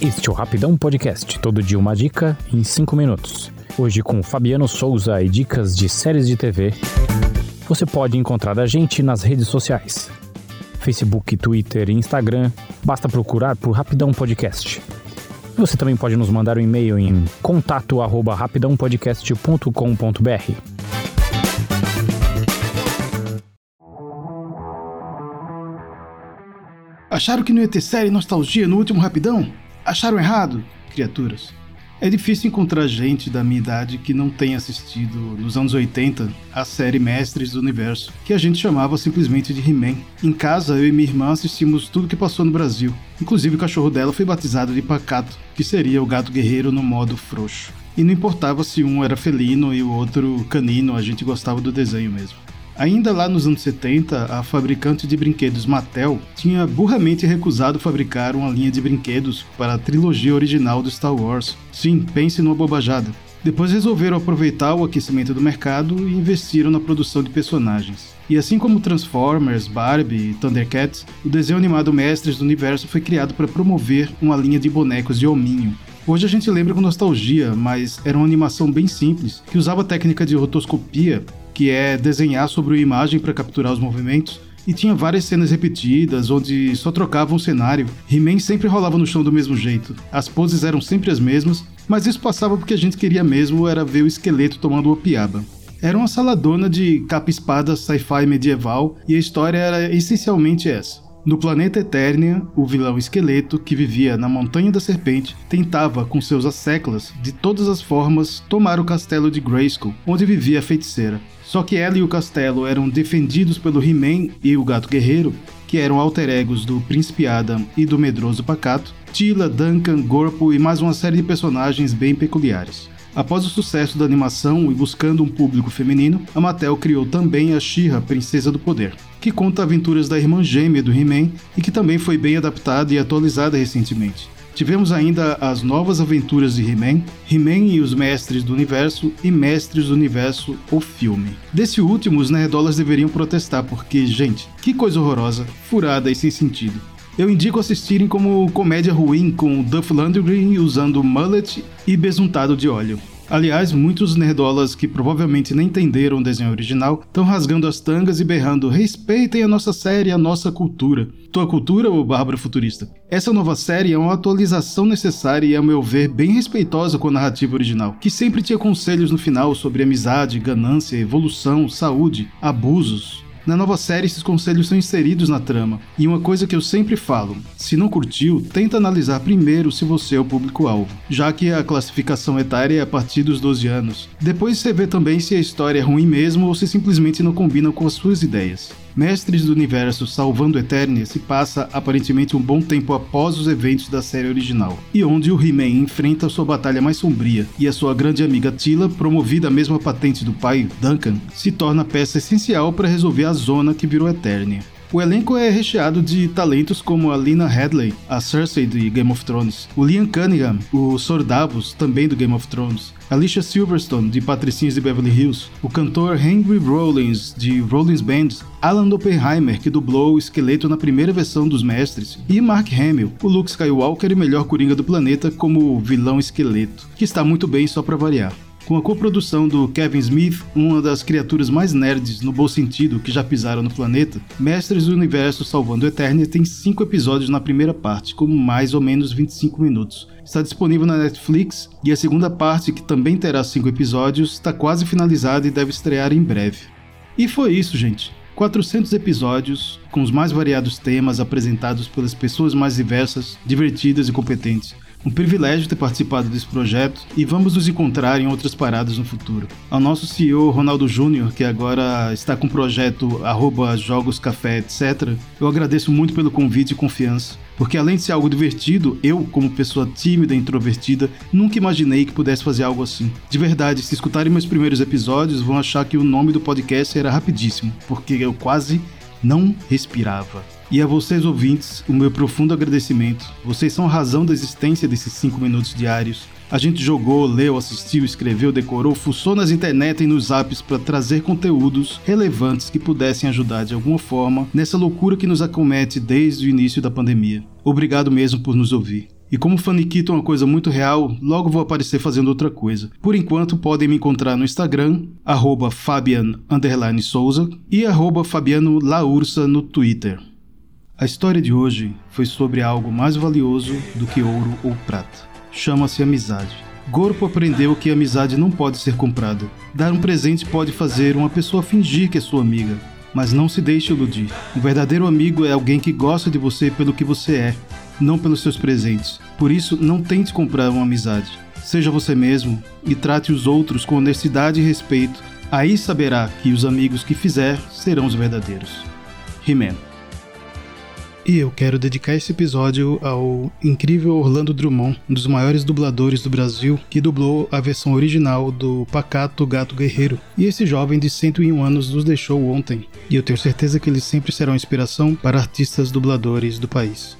Este é o Rapidão Podcast, todo dia uma dica em 5 minutos. Hoje com Fabiano Souza e dicas de séries de TV. Você pode encontrar a gente nas redes sociais. Facebook, Twitter e Instagram, basta procurar por Rapidão Podcast. Você também pode nos mandar um e-mail em contato@rapidãopodcast.com.br. Acharam que não ia ter série nostalgia no último Rapidão? Acharam errado, criaturas. É difícil encontrar gente da minha idade que não tenha assistido, nos anos 80, a série Mestres do Universo, que a gente chamava simplesmente de He-Man. Em casa, eu e minha irmã assistimos tudo que passou no Brasil. Inclusive, o cachorro dela foi batizado de Pacato, que seria o gato guerreiro no modo frouxo. E não importava se um era felino e o outro canino, a gente gostava do desenho mesmo. Ainda lá nos anos 70, a fabricante de brinquedos Mattel tinha burramente recusado fabricar uma linha de brinquedos para a trilogia original do Star Wars. Sim, pense numa bobajada. Depois resolveram aproveitar o aquecimento do mercado e investiram na produção de personagens. E assim como Transformers, Barbie e Thundercats, o desenho animado Mestres do Universo foi criado para promover uma linha de bonecos de hominho, Hoje a gente lembra com nostalgia, mas era uma animação bem simples, que usava a técnica de rotoscopia, que é desenhar sobre uma imagem para capturar os movimentos, e tinha várias cenas repetidas, onde só trocava um cenário. He-Man sempre rolava no chão do mesmo jeito. As poses eram sempre as mesmas, mas isso passava porque a gente queria mesmo era ver o esqueleto tomando uma piaba. Era uma saladona de capa-espada sci-fi medieval e a história era essencialmente essa. No planeta Eternia, o vilão esqueleto, que vivia na Montanha da Serpente, tentava, com seus asseclas, de todas as formas, tomar o castelo de Grayskull, onde vivia a feiticeira. Só que ela e o castelo eram defendidos pelo He-Man e o Gato Guerreiro, que eram alter egos do Príncipe Adam e do Medroso Pacato, Tila, Duncan, Gorpo e mais uma série de personagens bem peculiares. Após o sucesso da animação e buscando um público feminino, Mattel criou também a She-Ra, Princesa do Poder, que conta aventuras da irmã gêmea do He-Man e que também foi bem adaptada e atualizada recentemente. Tivemos ainda as novas aventuras de He-Man, He-Man e os Mestres do Universo e Mestres do Universo, o filme. Desse último, os nerdolas deveriam protestar porque, gente, que coisa horrorosa, furada e sem sentido. Eu indico assistirem como comédia ruim com Duff Landry usando mullet e besuntado de óleo. Aliás, muitos nerdolas que provavelmente nem entenderam o desenho original estão rasgando as tangas e berrando: respeitem a nossa série a nossa cultura. Tua cultura ou Bárbara Futurista? Essa nova série é uma atualização necessária e, a meu ver, bem respeitosa com a narrativa original, que sempre tinha conselhos no final sobre amizade, ganância, evolução, saúde, abusos, na nova série, esses conselhos são inseridos na trama. E uma coisa que eu sempre falo: se não curtiu, tenta analisar primeiro se você é o público-alvo, já que a classificação etária é a partir dos 12 anos. Depois você vê também se a história é ruim mesmo ou se simplesmente não combina com as suas ideias. Mestres do Universo Salvando Eternia se passa aparentemente um bom tempo após os eventos da série original, e onde o He-Man enfrenta sua batalha mais sombria, e a sua grande amiga Tila, promovida à mesma patente do pai, Duncan, se torna peça essencial para resolver a zona que virou Eternia. O elenco é recheado de talentos como a Lina Headley, a Cersei de Game of Thrones, o Liam Cunningham, o Sordavos, também do Game of Thrones, Alicia Silverstone, de Patricinhas de Beverly Hills, o cantor Henry Rollins, de Rollins Band, Alan Oppenheimer, que dublou o esqueleto na primeira versão dos Mestres, e Mark Hamill, o Luke Skywalker e melhor coringa do planeta como vilão esqueleto, que está muito bem só para variar com a coprodução do Kevin Smith, uma das criaturas mais nerds no bom sentido que já pisaram no planeta, Mestres do Universo Salvando Eternia tem 5 episódios na primeira parte, com mais ou menos 25 minutos. Está disponível na Netflix e a segunda parte, que também terá 5 episódios, está quase finalizada e deve estrear em breve. E foi isso, gente. 400 episódios, com os mais variados temas apresentados pelas pessoas mais diversas, divertidas e competentes um privilégio ter participado desse projeto e vamos nos encontrar em outras paradas no futuro. Ao nosso CEO Ronaldo Júnior, que agora está com o projeto arroba Jogos Café, etc., eu agradeço muito pelo convite e confiança. Porque além de ser algo divertido, eu, como pessoa tímida e introvertida, nunca imaginei que pudesse fazer algo assim. De verdade, se escutarem meus primeiros episódios, vão achar que o nome do podcast era rapidíssimo, porque eu quase não respirava. E a vocês ouvintes, o meu profundo agradecimento. Vocês são a razão da existência desses 5 minutos diários. A gente jogou, leu, assistiu, escreveu, decorou, fuçou nas internet e nos apps para trazer conteúdos relevantes que pudessem ajudar de alguma forma nessa loucura que nos acomete desde o início da pandemia. Obrigado mesmo por nos ouvir. E como Faniquito é uma coisa muito real, logo vou aparecer fazendo outra coisa. Por enquanto, podem me encontrar no Instagram, arroba Fabian Souza e arroba Fabiano Laursa no Twitter. A história de hoje foi sobre algo mais valioso do que ouro ou prata. Chama-se amizade. Gorpo aprendeu que a amizade não pode ser comprada. Dar um presente pode fazer uma pessoa fingir que é sua amiga, mas não se deixe iludir. Um verdadeiro amigo é alguém que gosta de você pelo que você é, não pelos seus presentes. Por isso, não tente comprar uma amizade. Seja você mesmo e trate os outros com honestidade e respeito. Aí saberá que os amigos que fizer serão os verdadeiros. He-Man. E eu quero dedicar esse episódio ao incrível Orlando Drummond, um dos maiores dubladores do Brasil, que dublou a versão original do Pacato Gato Guerreiro. E esse jovem de 101 anos nos deixou ontem, e eu tenho certeza que eles sempre serão inspiração para artistas dubladores do país.